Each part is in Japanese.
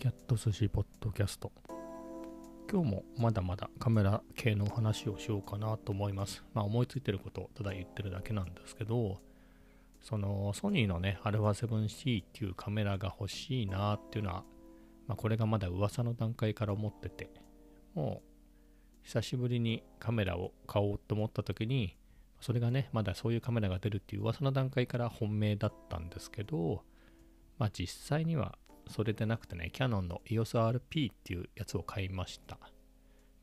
キャット寿司ポッドキャスト。今日もまだまだカメラ系の話をしようかなと思います。まあ思いついてることをただ言ってるだけなんですけどそのソニーのね α7C っていうカメラが欲しいなっていうのはまあこれがまだ噂の段階から思っててもう久しぶりにカメラを買おうと思った時にそれがねまだそういうカメラが出るっていう噂の段階から本命だったんですけどまあ実際にはそれでなくてね、キャノンの EOSRP っていうやつを買いました。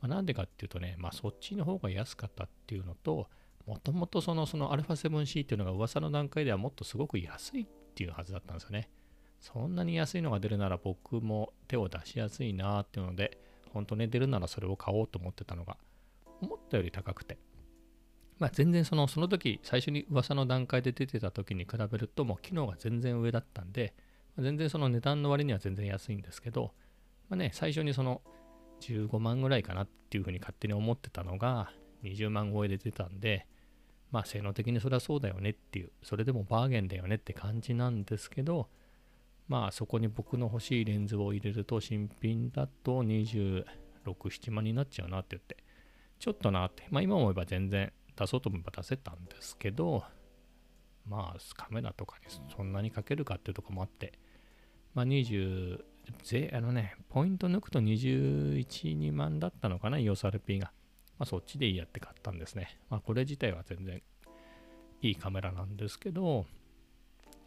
まあ、なんでかっていうとね、まあそっちの方が安かったっていうのと、もともとそのその α7C っていうのが噂の段階ではもっとすごく安いっていうはずだったんですよね。そんなに安いのが出るなら僕も手を出しやすいなーっていうので、本当ね、出るならそれを買おうと思ってたのが、思ったより高くて。まあ全然その、その時、最初に噂の段階で出てた時に比べると、もう機能が全然上だったんで、全然その値段の割には全然安いんですけど、まあね、最初にその15万ぐらいかなっていうふうに勝手に思ってたのが20万超えで出たんで、まあ性能的にそれはそうだよねっていう、それでもバーゲンだよねって感じなんですけど、まあそこに僕の欲しいレンズを入れると新品だと26、7万になっちゃうなって言って、ちょっとなって、まあ今思えば全然出そうと思えば出せたんですけど、まあカメラとかにそんなにかけるかっていうとこもあって、まあ、20、ぜあのね、ポイント抜くと21、2万だったのかな、EOSRP が。まあ、そっちでいいやって買ったんですね。まあ、これ自体は全然いいカメラなんですけど、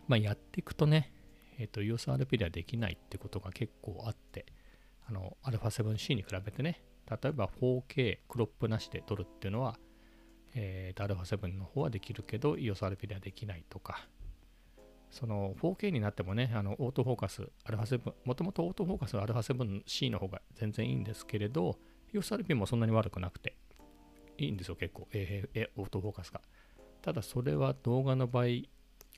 まあ、やっていくとね、えっ、ー、と、EOSRP ではできないってことが結構あって、あの、α7C に比べてね、例えば 4K クロップなしで撮るっていうのは、えー、と α7 の方はできるけど EOSRP ではできないとか、その 4K になってもね、あのオートフォーカス、α7、もともとオートフォーカスは α7C の方が全然いいんですけれど、EOSRP もそんなに悪くなくて、いいんですよ、結構、えー、えオートフォーカスが。ただ、それは動画の場合、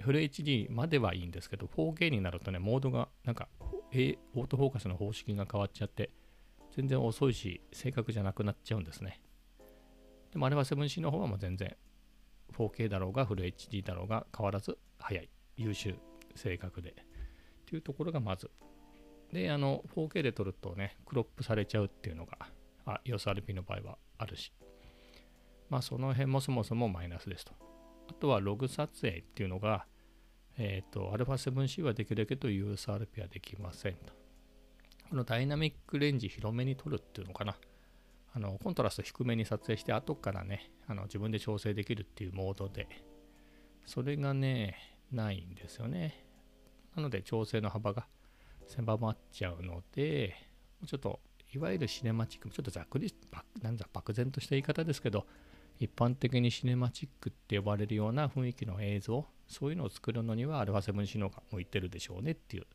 フル HD まではいいんですけど、4K になるとね、モードが、なんか、A、オートフォーカスの方式が変わっちゃって、全然遅いし、正確じゃなくなっちゃうんですね。でも、あれは 7C の方はもう全然、4K だろうが、フル HD だろうが変わらず速い。優秀、正確で。っていうところがまず。で、あの、4K で撮るとね、クロップされちゃうっていうのが、あ、EOSRP の場合はあるし。まあ、その辺もそもそもマイナスですと。あとはログ撮影っていうのが、えっ、ー、と、α7C はできるだけど EOSRP はできませんと。このダイナミックレンジ広めに撮るっていうのかな。あのコントラスト低めに撮影して後からねあの自分で調整できるっていうモードでそれがねないんですよね。なので調整の幅が狭まっちゃうので、ちょっといわゆるシネマチック、ちょっとざっくり、なんだ、漠然とした言い方ですけど、一般的にシネマチックって呼ばれるような雰囲気の映像、そういうのを作るのには α7C の方が向いてるでしょうねっていう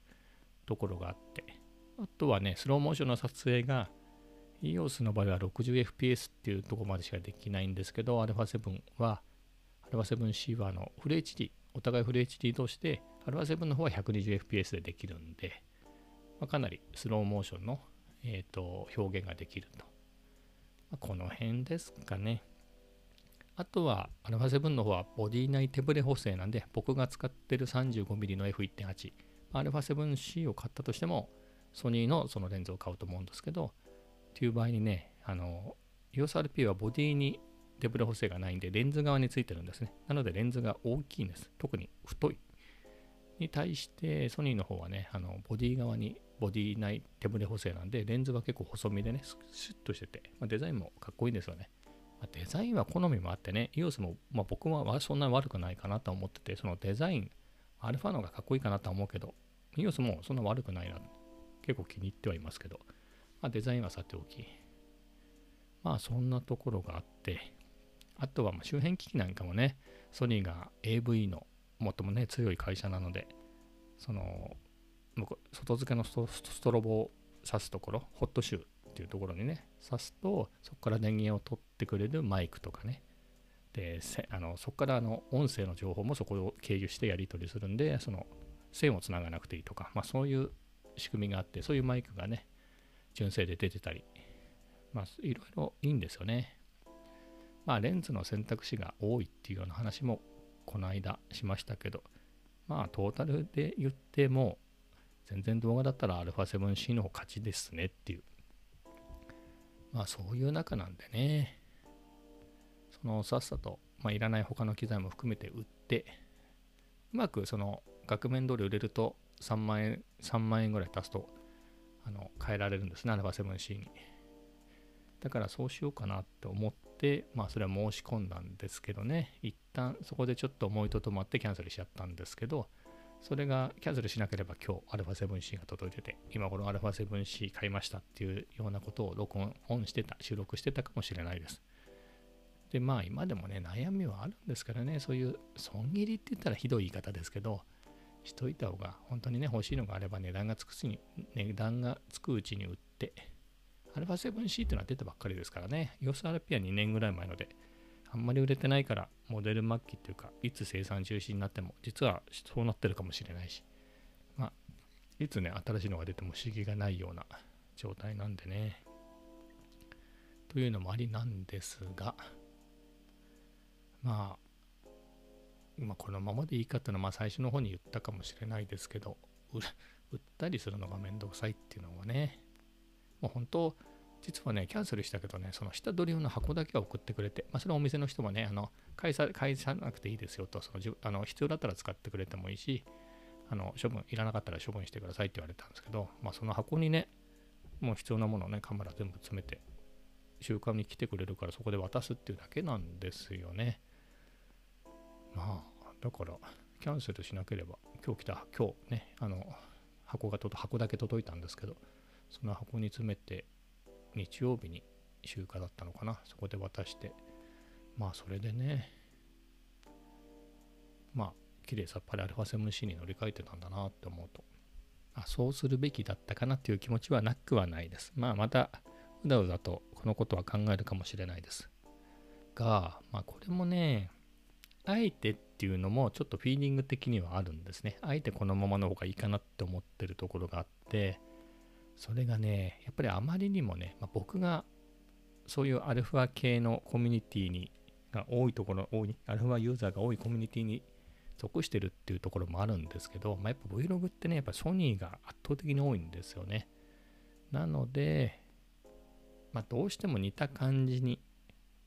ところがあって、あとはね、スローモーションの撮影が EOS の場合は 60fps っていうところまでしかできないんですけど、α7 は、α7C はあのフル HD お互いフル HD として、α7 の方は 120fps でできるんで、まあ、かなりスローモーションの、えーと、表現ができると。まあ、この辺ですかね。あとは α7 の方はボディ内手ブレ補正なんで、僕が使ってる 35mm の F1.8、α7C を買ったとしても、ソニーのそのレンズを買うと思うんですけど、っていう場合にね、あの、EOSRP はボディに デブレ補正がないんで、レンズ側についてるんですね。なので、レンズが大きいんです。特に太い。に対して、ソニーの方はね、あのボディ側に、ボディ内手ブレ補正なんで、レンズが結構細身でね、シュッとしてて、まあ、デザインもかっこいいんですよね。まあ、デザインは好みもあってね、EOS も、まあ、僕はそんな悪くないかなと思ってて、そのデザイン、アルファの方がかっこいいかなと思うけど、EOS もそんな悪くないな。結構気に入ってはいますけど、まあ、デザインはさておき、まあそんなところがあって、あとはま周辺機器なんかもね、ソニーが AV の最もね、強い会社なので、その、外付けのストロボを挿すところ、ホットシューっていうところにね、挿すと、そこから電源を取ってくれるマイクとかね、で、あのそこからあの音声の情報もそこを経由してやり取りするんで、その線をつながなくていいとか、まあそういう仕組みがあって、そういうマイクがね、純正で出てたり、まあいろいろいいんですよね。まあ、レンズの選択肢が多いっていうような話もこの間しましたけど、まあ、トータルで言っても、全然動画だったら α7C の方勝ちですねっていう。まあそういう中なんでね、そのさっさと、まあ、いらない他の機材も含めて売って、うまくその額面通り売れると3万円、3万円ぐらい足すと、あの、変えられるんですね、α7C に。だからそうしようかなって思って、まあそれは申し込んだんですけどね、一旦そこでちょっと思いとどまってキャンセルしちゃったんですけど、それがキャンセルしなければ今日 α7C が届いてて、今頃 α7C 買いましたっていうようなことを録音オンしてた、収録してたかもしれないです。で、まあ今でもね、悩みはあるんですからね、そういう損切りって言ったらひどい言い方ですけど、しといた方が、本当にね、欲しいのがあれば値段がつくに、値段がつくうちに売って、α7C っていうのは出たばっかりですからね、ヨス RP は2年ぐらい前ので、あんまり売れてないから、モデル末期っていうか、いつ生産中止になっても、実はそうなってるかもしれないし、まあ、いつね、新しいのが出ても不思議がないような状態なんでね。というのもありなんですが、まあ、まあ、このままでいいかっていうのは、まあ、最初の方に言ったかもしれないですけど、売ったりするのがめんどくさいっていうのはね、もう本当、実はね、キャンセルしたけどね、その下取り用の箱だけは送ってくれて、まあ、それはお店の人もね、あの返さ返さなくていいですよと、そのあの必要だったら使ってくれてもいいし、あの処分、いらなかったら処分してくださいって言われたんですけど、まあ、その箱にね、もう必要なものをね、カメラ全部詰めて、週刊に来てくれるからそこで渡すっていうだけなんですよね。まあ、だから、キャンセルしなければ、今日来た、今日ね、あの、箱が箱だけ届いたんですけど、その箱に詰めて、日曜日に集荷だったのかな。そこで渡して。まあそれでね。まあ綺麗さっぱり α7C に乗り換えてたんだなって思うと。あそうするべきだったかなっていう気持ちはなくはないです。まあまたうだうだとこのことは考えるかもしれないです。がまあこれもねあえてっていうのもちょっとフィーリング的にはあるんですね。あえてこのままの方がいいかなって思ってるところがあってそれがね、やっぱりあまりにもね、まあ、僕がそういうアルファ系のコミュニティにが多いところ、多い、アルファユーザーが多いコミュニティに属してるっていうところもあるんですけど、まあ、やっぱ Vlog ってね、やっぱソニーが圧倒的に多いんですよね。なので、まあ、どうしても似た感じに、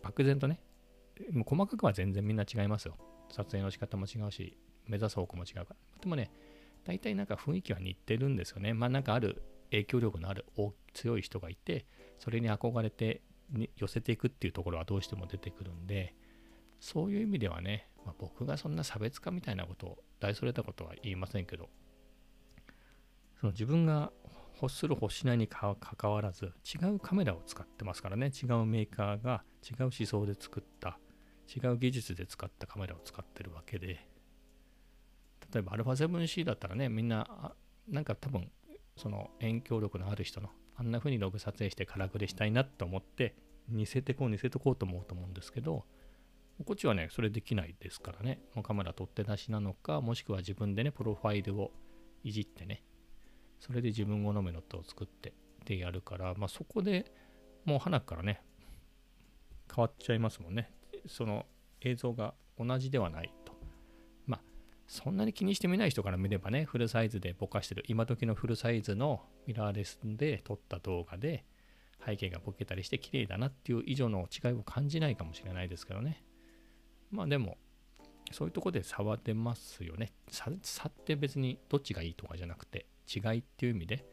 漠然とね、もう細かくは全然みんな違いますよ。撮影の仕方も違うし、目指す方向も違うから。でもね、大体なんか雰囲気は似てるんですよね。まあなんかある影響力のある強い人がいてそれに憧れて寄せていくっていうところはどうしても出てくるんでそういう意味ではね、まあ、僕がそんな差別化みたいなことを大それたことは言いませんけどその自分が欲する欲しないにかかわらず違うカメラを使ってますからね違うメーカーが違う思想で作った違う技術で使ったカメラを使ってるわけで例えば α7C だったらねみんななんか多分その影響力のある人のあんな風にログ撮影してカラクリしたいなと思って似せてこう似せてこうと思うと思うんですけどこっちはねそれできないですからね。もうカメラ取って出しなのかもしくは自分でねプロファイルをいじってねそれで自分好みの音を作ってでやるからまあそこでもう花からね変わっちゃいますもんね。その映像が同じではない。そんなに気にしてみない人から見ればね、フルサイズでぼかしてる、今時のフルサイズのミラーレスで撮った動画で、背景がボケたりして綺麗だなっていう以上の違いを感じないかもしれないですけどね。まあでも、そういうとこで差は出ますよね。差って別にどっちがいいとかじゃなくて、違いっていう意味で、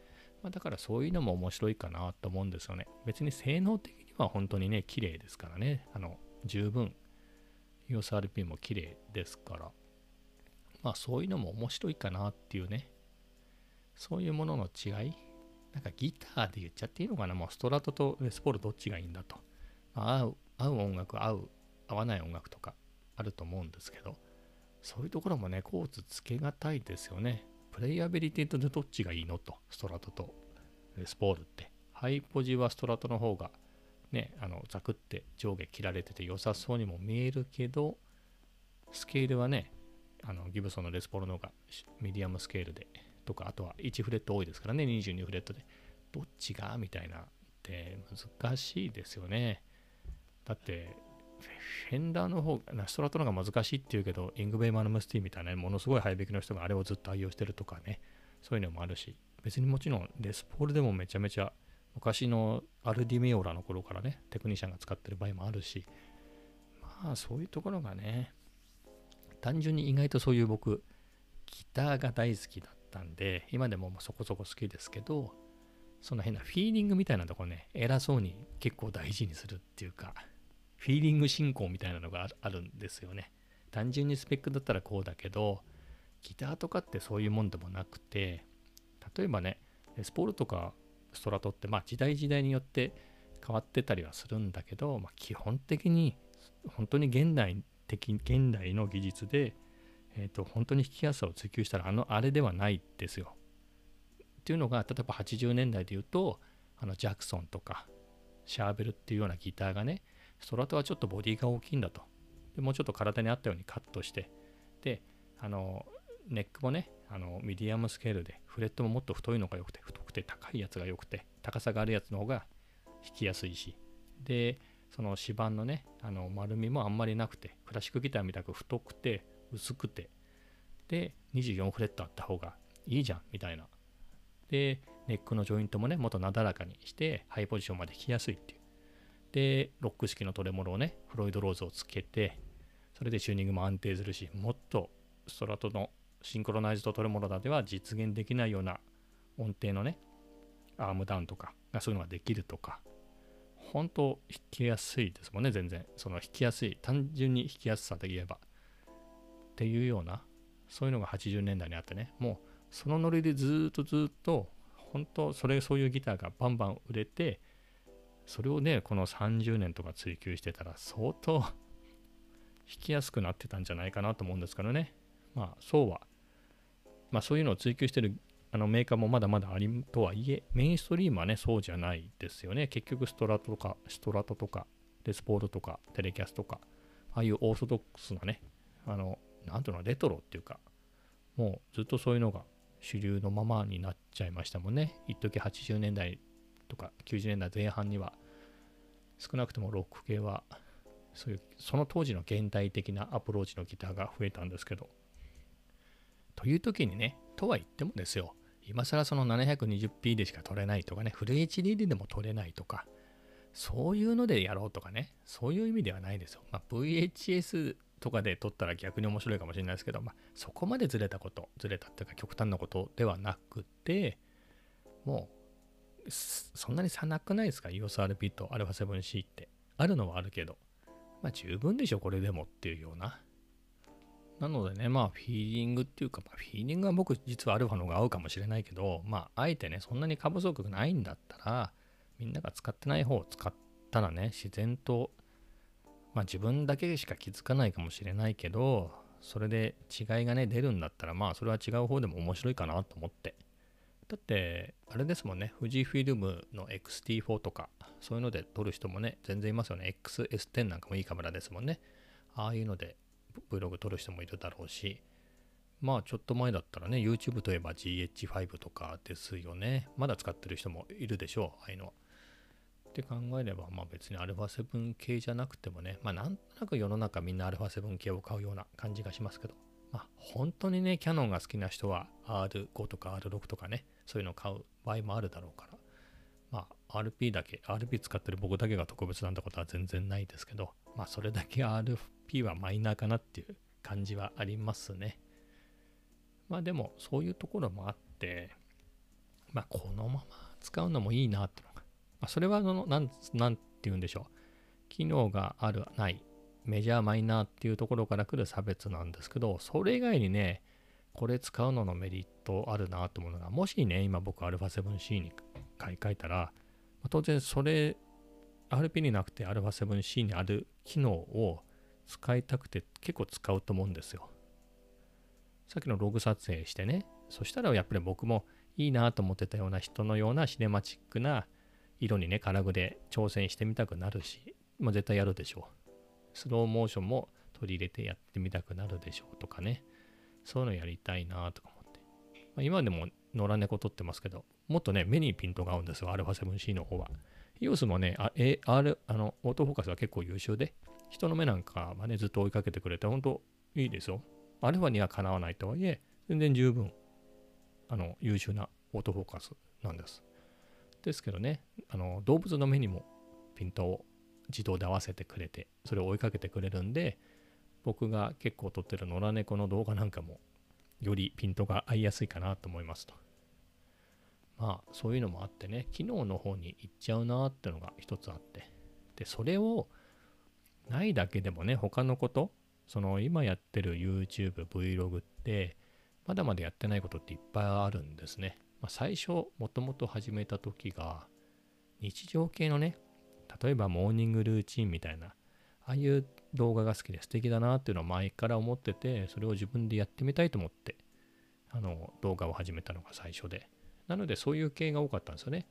まあ、だからそういうのも面白いかなと思うんですよね。別に性能的には本当にね、綺麗ですからね。あの、十分、EOSRP も綺麗ですから。まあそういうのも面白いかなっていうね、そういうものの違い、なんかギターで言っちゃっていいのかな、もうストラトとレスポールどっちがいいんだと。まあ、合う、合う音楽、合う、合わない音楽とかあると思うんですけど、そういうところもね、コーツつけがたいですよね。プレイアビリティとどっちがいいのと、ストラトとレスポールって。ハイポジはストラトの方がね、あのザクって上下切られてて良さそうにも見えるけど、スケールはね、あのギブソンのレスポールの方がミディアムスケールでとかあとは1フレット多いですからね22フレットで。どっちが？みたいな。って難しいですよね。だってフェンダーの方がストラトの方が難しいっていうけどイングヴェイマルムスティーンみたいな、ね、ものすごいハイベキの人があれをずっと愛用してるとかね。そういうのもあるし、別にもちろんレスポールでもめちゃめちゃ昔のアルディメオラの頃からね、テクニシャンが使ってる場合もあるし、まあそういうところがね、単純に意外とそういう僕、ギターが大好きだったんで、今でもそこそこ好きですけど、その変なフィーリングみたいなとこね、偉そうに結構大事にするっていうか、フィーリング進行みたいなのがあるんですよね。単純にスペックだったらこうだけど、ギターとかってそういうもんでもなくて、例えばね、スポールとかストラトって、まあ時代時代によって変わってたりはするんだけど、まあ、基本的に本当に現代的、現代の技術で、えーと、本当に弾きやすさを追求したらあのあれではないですよ。っていうのが例えば80年代で言うとあのジャクソンとかシャーベルっていうようなギターがねストラトはちょっとボディが大きいんだとでもうちょっと体に合ったようにカットしてであのネックもねあのミディアムスケールでフレットももっと太いのが良くて太くて高いやつが良くて高さがあるやつの方が弾きやすいしでその指板のねあの丸みもあんまりなくてクラシックギターみたく太くて薄くて。で24フレットあった方がいいじゃんみたいな。でネックのジョイントもねもっとなだらかにしてハイポジションまで弾きやすいっていう。でロック式のトレモロをねフロイドローズをつけてそれでチューニングも安定するしもっとストラトのシンクロナイズドトレモロだでは実現できないような音程のねアームダウンとかがそういうのができるとか。本当弾きやすいですもんね全然。その弾きやすい単純に弾きやすさで言えば。っていうようなそういうのが80年代にあってね。もうそのノリでずっとずっと本当それそういうギターがバンバン売れてそれをねこの30年とか追求してたら相当弾きやすくなってたんじゃないかなと思うんですけどね。まあそうは。まあそういうのを追求してるあのメーカーもまだまだありとはいえメインストリームはねそうじゃないですよね。結局ストラトとかストラトとかデスポールとかテレキャスとかああいうオーソドックスなねあのなんていうのレトロっていうかもうずっとそういうのが主流のままになっちゃいましたもんね。一時80年代とか90年代前半には少なくともロック系はそういうその当時の現代的なアプローチのギターが増えたんですけど。という時にねとは言ってもですよ今更その 720p でしか撮れないとかねフル HD でも撮れないとかそういうのでやろうとかねそういう意味ではないですよ、まあ、VHS とかで撮ったら逆に面白いかもしれないですけど、まあ、そこまでずれたこと、ずれたっていうか極端なことではなくて、もう、そんなに差なくないですか ?EOSRP と α7C って。あるのはあるけど、まあ十分でしょ、これでもっていうような。なのでね、まあフィーリングっていうか、まあ、フィーリングは僕実はアルファの方が合うかもしれないけど、まああえてね、そんなに過不足がないんだったら、みんなが使ってない方を使ったらね、自然とまあ自分だけしか気づかないかもしれないけど、それで違いがね、出るんだったら、まあそれは違う方でも面白いかなと思って。だって、あれですもんね、富士フィルムの XT4 とか、そういうので撮る人もね、全然いますよね。XS10 なんかもいいカメラですもんね。ああいうので Vlog 撮る人もいるだろうし、まあちょっと前だったらね、YouTube といえば GH5 とかですよね。まだ使ってる人もいるでしょう、ああいうのは。って考えれば、まあ別に α7 系じゃなくてもね、まあなんとなく世の中みんな α7 系を買うような感じがしますけど、まあ本当にね、キャノンが好きな人は R5 とか R6 とかね、そういうのを買う場合もあるだろうから、RP だけ、RP 使ってる僕だけが特別なんてことは全然ないですけど、まあそれだけ RP はマイナーかなっていう感じはありますね。まあでもそういうところもあって、まあこのまま使うのもいいなってのがまあ、それはのなん、なんて言うんでしょう。機能がある、ない、メジャー、マイナーっていうところから来る差別なんですけど、それ以外にね、これ使うののメリットあるなと思うのが、もしね、今僕 α7C に買い替えたら、当然それ、RP になくて α7C にある機能を使いたくて結構使うと思うんですよ。さっきのログ撮影してね、そしたらやっぱり僕もいいなと思ってたような人のようなシネマチックな色にね、金具で挑戦してみたくなるし、まあ、絶対やるでしょう。スローモーションも取り入れてやってみたくなるでしょうとかね。そういうのやりたいなとか思って。まあ、今でも野良猫撮ってますけど、もっとね、目にピントが合うんですよ、α7C の方は。EOS もね、あ R、あの、オートフォーカスは結構優秀で、人の目なんかはね、ずっと追いかけてくれて、本当いいですよ。アルファにはかなわないとはいえ、全然十分あの優秀なオートフォーカスなんです。ですけどね、あの動物の目にもピントを自動で合わせてくれて、それを追いかけてくれるんで、僕が結構撮ってる野良猫の動画なんかも、よりピントが合いやすいかなと思いますと。まあ、そういうのもあってね、機能の方に行っちゃうなってのが一つあって。で、それをないだけでもね、他のこと、その今やってる YouTube、Vlog って、まだまだやってないことっていっぱいあるんですね。まあ、最初、もともと始めた時が、日常系のね、例えばモーニングルーチンみたいな、ああいう動画が好きで素敵だなっていうのを前から思ってて、それを自分でやってみたいと思って、あの、動画を始めたのが最初で。なので、そういう系が多かったんですよね。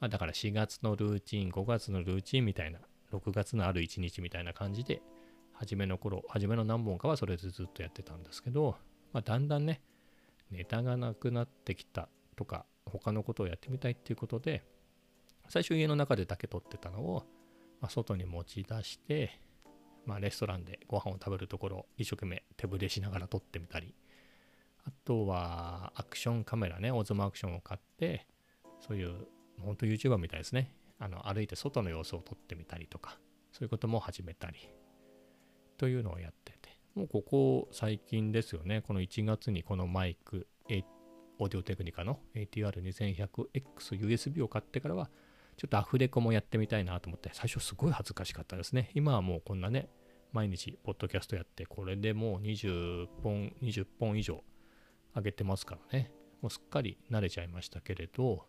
まあ、だから4月のルーチン、5月のルーチンみたいな、6月のある1日みたいな感じで、初めの頃、初めの何本かはそれでずっとやってたんですけど、まあ、だんだんね、ネタがなくなってきたとか、他のことをやってみたいっていうことで、最初家の中でだけ撮ってたのを、まあ、外に持ち出して、まあ、レストランでご飯を食べるところを一生懸命手ぶれしながら撮ってみたり、あとはアクションカメラね、オズモアクションを買って、そういう、本当 YouTuber みたいですね。あの歩いて外の様子を撮ってみたりとか、そういうことも始めたり、というのをやってて、もうここ最近ですよね、この1月にこのマイク、オーディオテクニカの ATR2100X USB を買ってからは、ちょっとアフレコもやってみたいなと思って、最初すごい恥ずかしかったですね。今はもうこんなね、毎日ポッドキャストやって、これでもう20本、20本以上上げてますからね。もうすっかり慣れちゃいましたけれど、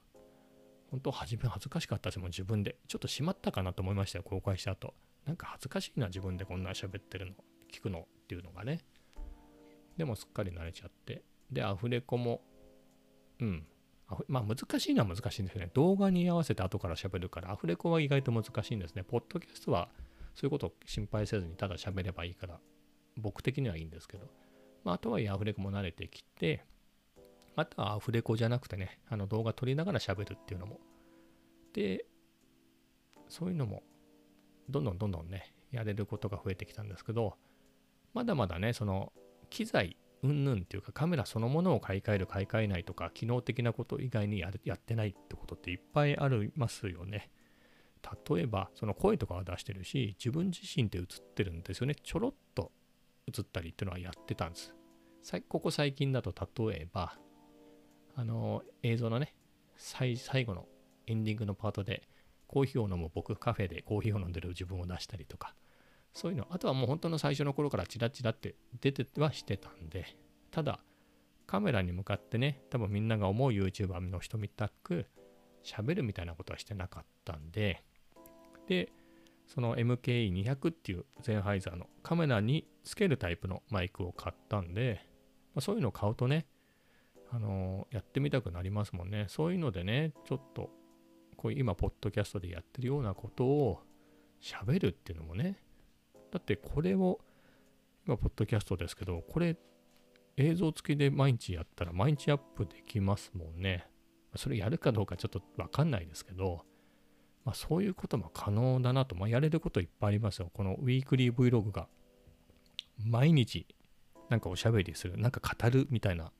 本当初め恥ずかしかったですもん、自分で。ちょっとしまったかなと思いましたよ、公開した後。なんか恥ずかしいな、自分でこんな喋ってるの、聞くのっていうのがね。でもすっかり慣れちゃって。で、アフレコも、うん、まあ難しいのは難しいんですよね。動画に合わせて後から喋るから、アフレコは意外と難しいんですね。ポッドキャストはそういうことを心配せずにただ喋ればいいから、僕的にはいいんですけど、まあ、とはいえアフレコも慣れてきて、あとはアフレコじゃなくてね、あの動画撮りながら喋るっていうのも。で、そういうのも、どんどんどんどんね、やれることが増えてきたんですけど、まだまだね、その機材うんぬんっていうかカメラそのものを買い替える買い替えないとか機能的なこと以外にややってないってことっていっぱいありますよね。例えばその声とかは出してるし自分自身って映ってるんですよね。ちょろっと映ったりっていうのはやってたんです。ここ最近だと例えばあの映像のね最後のエンディングのパートでコーヒーを飲む僕カフェでコーヒーを飲んでる自分を出したりとかそういうの、あとはもう本当の最初の頃からチラチラって出てはしてたんで、ただ、カメラに向かってね、多分みんなが思う YouTuber の人みたく喋るみたいなことはしてなかったんで、で、その MKE200 っていうゼンハイザーのカメラにつけるタイプのマイクを買ったんで、まあ、そういうのを買うとね、あのー、やってみたくなりますもんね。そういうのでね、ちょっと、こう今、ポッドキャストでやってるようなことを喋るっていうのもね、だってこれを、今、ポッドキャストですけど、これ、映像付きで毎日やったら毎日アップできますもんね。それやるかどうかちょっとわかんないですけど、まあ、そういうことも可能だなと、まあ、やれることいっぱいありますよ。このウィークリー Vlog が毎日なんかおしゃべりする、なんか語るみたいな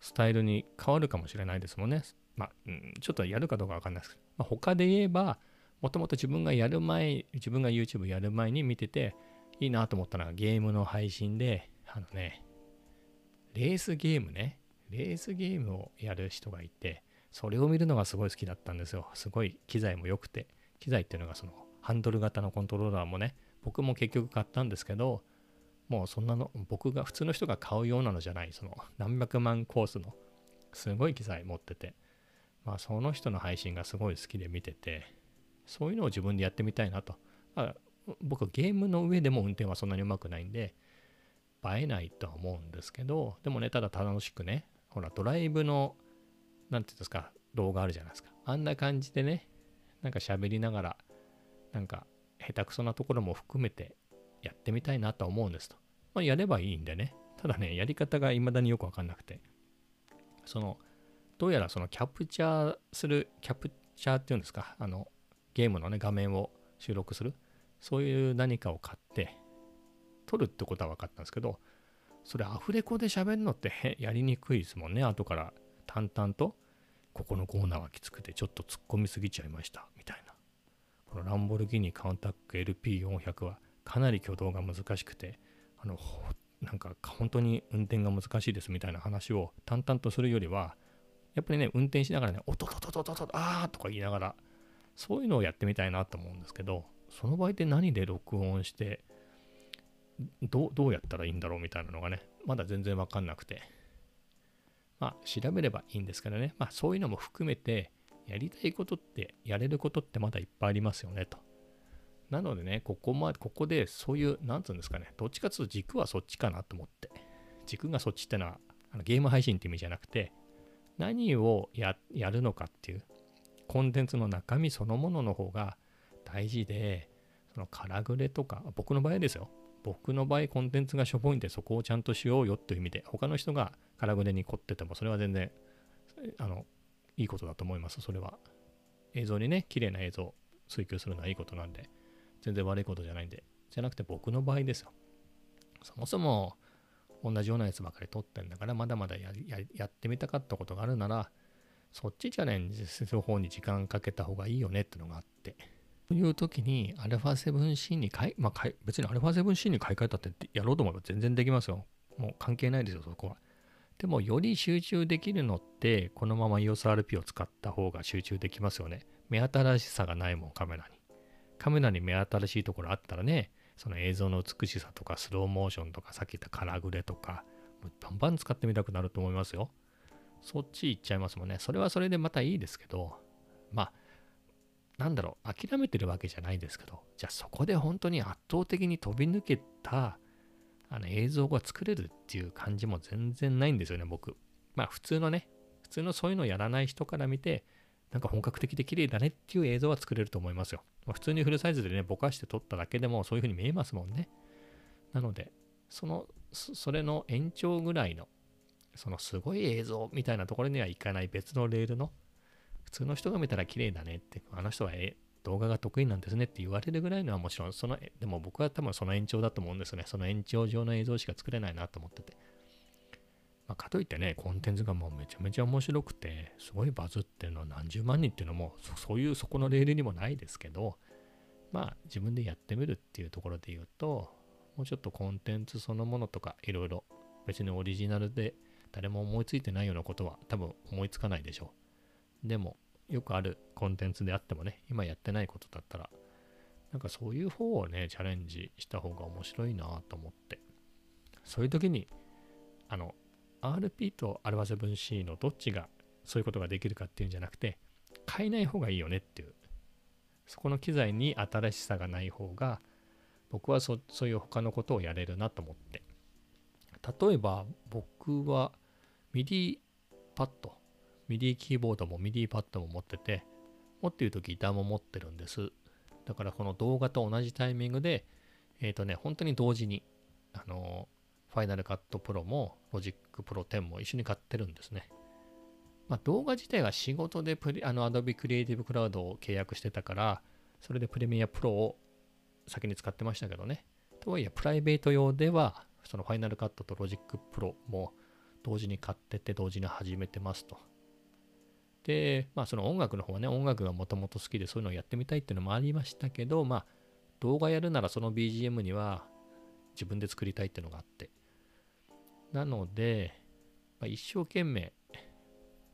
スタイルに変わるかもしれないですもんね。まあ、うん、ちょっとやるかどうかわかんないですけど、まあ、他で言えば、もともと自分がやる前、自分が YouTube やる前に見てて、いいなと思ったのがゲームの配信で、あのね、レースゲームね、レースゲームをやる人がいて、それを見るのがすごい好きだったんですよ。すごい機材も良くて、機材っていうのがそのハンドル型のコントローラーもね、僕も結局買ったんですけど、もうそんなの、僕が普通の人が買うようなのじゃない、その何百万コースのすごい機材持ってて、まあその人の配信がすごい好きで見てて、そういうのを自分でやってみたいなと。あ、僕ゲームの上でも運転はそんなにうまくないんで、映えないとは思うんですけど、でもね、ただ楽しくね、ほら、ドライブの、なんていうんですか、動画あるじゃないですか。あんな感じでね、なんか喋りながら、なんか下手くそなところも含めてやってみたいなと思うんですと。まあ、やればいいんでね。ただね、やり方が未だによくわかんなくて。その、どうやらそのキャプチャーする、キャプチャーっていうんですか、あの、ゲームのね、画面を収録する、そういう何かを買って、撮るってことは分かったんですけど、それアフレコで喋るのって やりにくいですもんね、後から淡々と、ここのコーナーはきつくてちょっと突っ込みすぎちゃいました、みたいな。このランボルギーニカウンタック LP400 はかなり挙動が難しくて、あの、なんか本当に運転が難しいですみたいな話を淡々とするよりは、やっぱりね、運転しながらね、おとととととと、あーとか言いながら、そういうのをやってみたいなと思うんですけど、その場合って何で録音して、どどうやったらいいんだろうみたいなのがね、まだ全然わかんなくて、まあ、調べればいいんですけどね、まあ、そういうのも含めて、やりたいことって、やれることってまだいっぱいありますよねと。なのでね、ここまで、ここでそういう、なんつうんですかね、どっちかというと軸はそっちかなと思って。軸がそっちってのは、あのゲーム配信って意味じゃなくて、何をやるのかっていう、コンテンツの中身そのものの方が大事で、その空ぐれとか、僕の場合ですよ。僕の場合、コンテンツがしょぼいんで、そこをちゃんとしようよという意味で、他の人が空ぐれに凝ってても、それは全然、あの、いいことだと思います。それは。映像にね、綺麗な映像を追求するのはいいことなんで。全然悪いことじゃないんで。じゃなくて僕の場合ですよ。そもそも同じようなやつばかり撮ってんだから、まだまだややってみたかったことがあるなら、そっちチャレンジする方に時間かけた方がいいよねってのがあって。という時に α7C に買い、まあ、別に α7C に買い替えたってやろうと思えば全然できますよ。もう関係ないですよ、そこは。でも、より集中できるのって、このまま EOSRP を使った方が集中できますよね。目新しさがないもん、カメラに。カメラに目新しいところあったらね、その映像の美しさとかスローモーションとかさっき言ったカラグレとか、バンバン使ってみたくなると思いますよ。そっち行っちゃいますもんね。それはそれでまたいいですけど、まあ、なんだろう、諦めてるわけじゃないですけど、じゃあそこで本当に圧倒的に飛び抜けたあの映像が作れるっていう感じも全然ないんですよね、僕。まあ普通のね、普通のそういうのをやらない人から見て、なんか本格的で綺麗だねっていう映像は作れると思いますよ。ま、普通にフルサイズでね、ぼかして撮っただけでもそういう風に見えますもんね。なので、その、それの延長ぐらいの、そのすごい映像みたいなところにはいかない別のレールの、普通の人が見たら綺麗だねって、あの人は動画が得意なんですねって言われるぐらいのはもちろん、その、でも僕は多分その延長だと思うんですね。その延長上の映像しか作れないなと思ってて。まあ、かといってね、コンテンツがもうめちゃめちゃ面白くて、すごいバズってるのは何十万人っていうのも、そういうそこのレールにもないですけど、まあ自分でやってみるっていうところで言うと、もうちょっとコンテンツそのものとかいろいろ別にオリジナルで誰も思いついてないようなことは多分思いつかないでしょう。でもよくあるコンテンツであってもね、今やってないことだったら、なんかそういう方をね、チャレンジした方が面白いなと思って、そういう時に、あの、RP と α7C のどっちがそういうことができるかっていうんじゃなくて、変えない方がいいよねっていう。そこの機材に新しさがない方が、僕はそそういう他のことをやれるなと思って。例えば、僕は MIDI パッド、 MIDI キーボードも MIDI パッドも持ってて、持っているとギターも持ってるんです。だからこの動画と同じタイミングで、えっ、ー、とね、本当に同時に、あのファイナルカットプロもロジックプロ10も一緒に買ってるんですね。まあ、動画自体は仕事でプリあの Adobe Creative Cloud を契約してたから、それでプレミアプロを先に使ってましたけどね。とはいえ、プライベート用では、そのファイナルカットとロジックプロも同時に買ってて、同時に始めてますと。で、まあその音楽の方はね、音楽がもともと好きでそういうのをやってみたいっていうのもありましたけど、まあ動画やるならその BGM には自分で作りたいっていうのがあって、なので、まあ、一生懸命、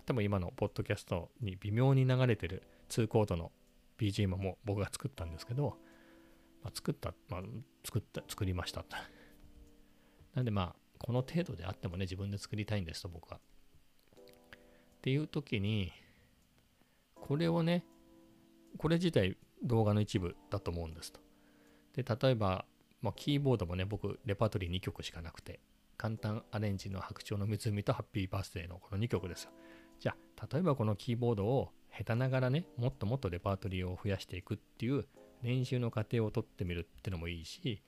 多分今のポッドキャストに微妙に流れてる2コードの BGM も僕が作ったんですけど、まあ、作った、まあ、作った、作りました。なんでまあ、この程度であってもね、自分で作りたいんですと、僕は。っていう時に、これをね、これ自体動画の一部だと思うんですと。で、例えば、まあ、キーボードもね、僕、レパートリー2曲しかなくて、簡単アレンジの白鳥の湖とハッピーバースデーのこの2曲ですよ。じゃあ、例えばこのキーボードを下手ながらね、もっともっとレパートリーを増やしていくっていう練習の過程を取ってみるってのもいいし、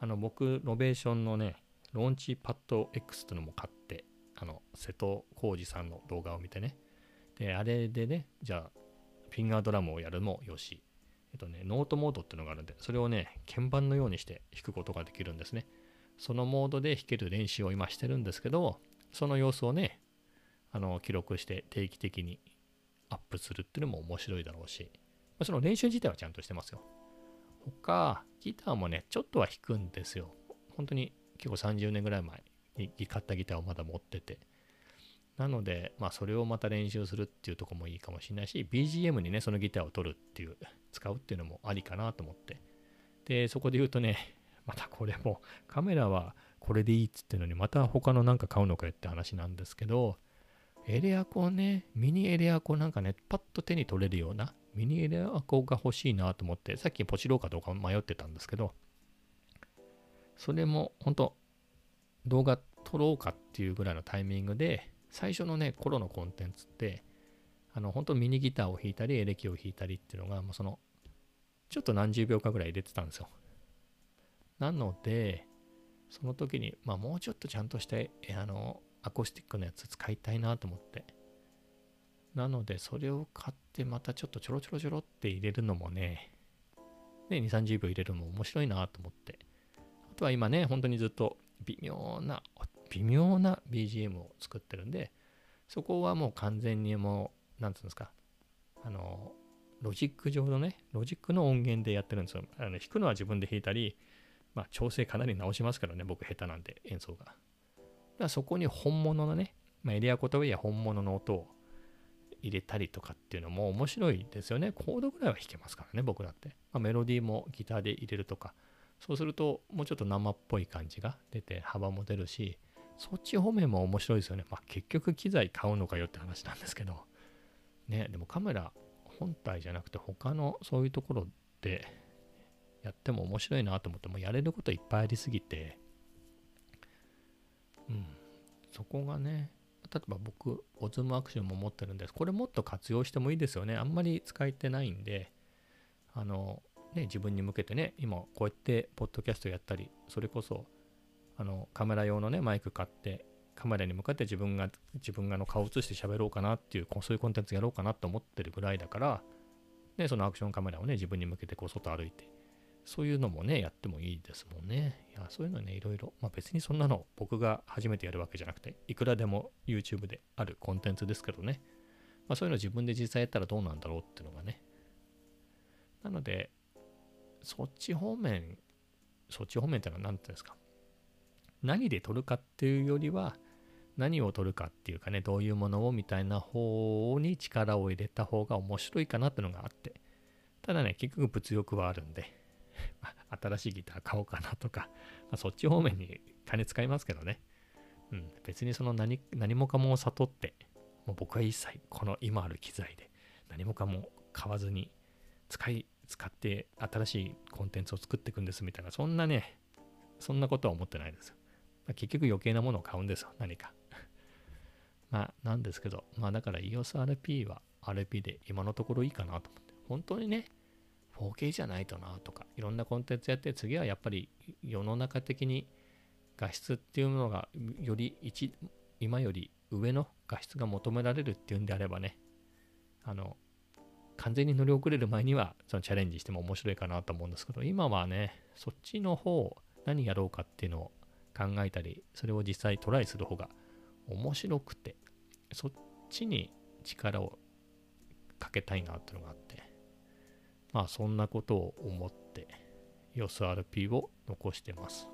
あの、僕、ロベーションのね、ローンチパッド X っていうのも買って、あの、瀬戸康史さんの動画を見てね。で、あれでね、じゃあ、フィンガードラムをやるもよし、えっとね、ノートモードっていうのがあるんで、それをね、鍵盤のようにして弾くことができるんですね。そのモードで弾ける練習を今してるんですけど、その様子をね、あの記録して定期的にアップするっていうのも面白いだろうし、その練習自体はちゃんとしてますよ。他、ギターもね、ちょっとは弾くんですよ。本当に結構30年ぐらい前に買ったギターをまだ持ってて。なので、まあそれをまた練習するっていうとこもいいかもしれないし、BGM にね、そのギターを取るっていう、使うっていうのもありかなと思って。で、そこで言うとね、またこれもカメラはこれでいいっつってのにまた他のなんか買うのかよって話なんですけど、エレアコね、ミニエレアコなんかね、パッと手に取れるようなミニエレアコが欲しいなと思って、さっきポチろうかどうか迷ってたんですけど、それも本当動画撮ろうかっていうぐらいのタイミングで、最初のね、頃のコンテンツって、あの、本当ミニギターを弾いたり、エレキを弾いたりっていうのが、もうその、ちょっと何十秒かぐらい入れてたんですよ。なので、その時に、まあもうちょっとちゃんとして、あの、アコースティックのやつ使いたいなと思って。なので、それを買ってまたちょっとちょろちょろちょろって入れるのもね、ね、2、30秒入れるのも面白いなと思って。あとは今ね、本当にずっと微妙な、微妙な BGM を作ってるんで、そこはもう完全にもう、なんつうんですか、あの、ロジック上のね、ロジックの音源でやってるんですよ。あの弾くのは自分で弾いたり、まあ調整かなり直しますからね、僕下手なんで演奏が。だからそこに本物のね、まあ、エリアコトウェイや本物の音を入れたりとかっていうのも面白いですよね。コードぐらいは弾けますからね、僕だって。まあ、メロディーもギターで入れるとか。そうすると、もうちょっと生っぽい感じが出て、幅も出るし、そっち方面も面白いですよね。まあ、結局機材買うのかよって話なんですけど。ね、でもカメラ本体じゃなくて他のそういうところでやっても面白いなと思ってもやれることいっぱいありすぎてうん、そこがね、例えば僕、オズムアクションも持ってるんです。これもっと活用してもいいですよね。あんまり使えてないんで、あの、ね、自分に向けてね、今こうやってポッドキャストやったり、それこそ、あの、カメラ用のね、マイク買って、カメラに向かって自分が、自分がの顔を映して喋ろうかなっていう、そういうコンテンツやろうかなと思ってるぐらいだから、ね、そのアクションカメラをね、自分に向けてこう外歩いてそういうのもね、やってもいいですもんね。いや、そういうのね、いろいろ。まあ別にそんなの僕が初めてやるわけじゃなくて、いくらでも YouTube であるコンテンツですけどね。まあそういうの自分で実際やったらどうなんだろうっていうのがね。なので、そっち方面、そっち方面ってのは何て言うんですか。何で撮るかっていうよりは、何を撮るかっていうかね、どういうものをみたいな方に力を入れた方が面白いかなってのがあって。ただね、結局物欲はあるんで、新しいギター買おうかなとか、まあ、そっち方面に金使いますけどね。うん、別にその何何もかもを悟って、もう僕は一切この今ある機材で何もかも買わずに使い、使って新しいコンテンツを作っていくんですみたいな、そんなね、そんなことは思ってないですよ。まあ、結局余計なものを買うんですよ、何か。まあ、なんですけど、まあだから EOSRP は RP で今のところいいかなと思って。本当にね、4K じゃないとなとか、いろんなコンテンツやって、次はやっぱり世の中的に画質っていうものがより一今より上の画質が求められるっていうんであればね、あの、完全に乗り遅れる前にはそのチャレンジしても面白いかなと思うんですけど、今はね、そっちの方、何やろうかっていうのを考えたり、それを実際トライする方が面白くて、そっちに力をかけたいなっていうのがあって、まあそんなことを思って EOSRP を残してます。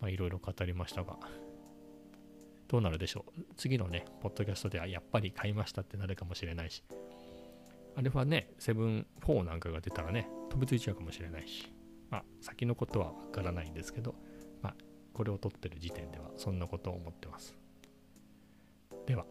まあいろいろ語りましたが、どうなるでしょう。次のね、ポッドキャストではやっぱり買いましたってなるかもしれないし、あれはね、7-4なんかが出たらね、飛びついちゃうかもしれないし、まあ先のことはわからないんですけど、まあこれを撮ってる時点ではそんなことを思ってます。では。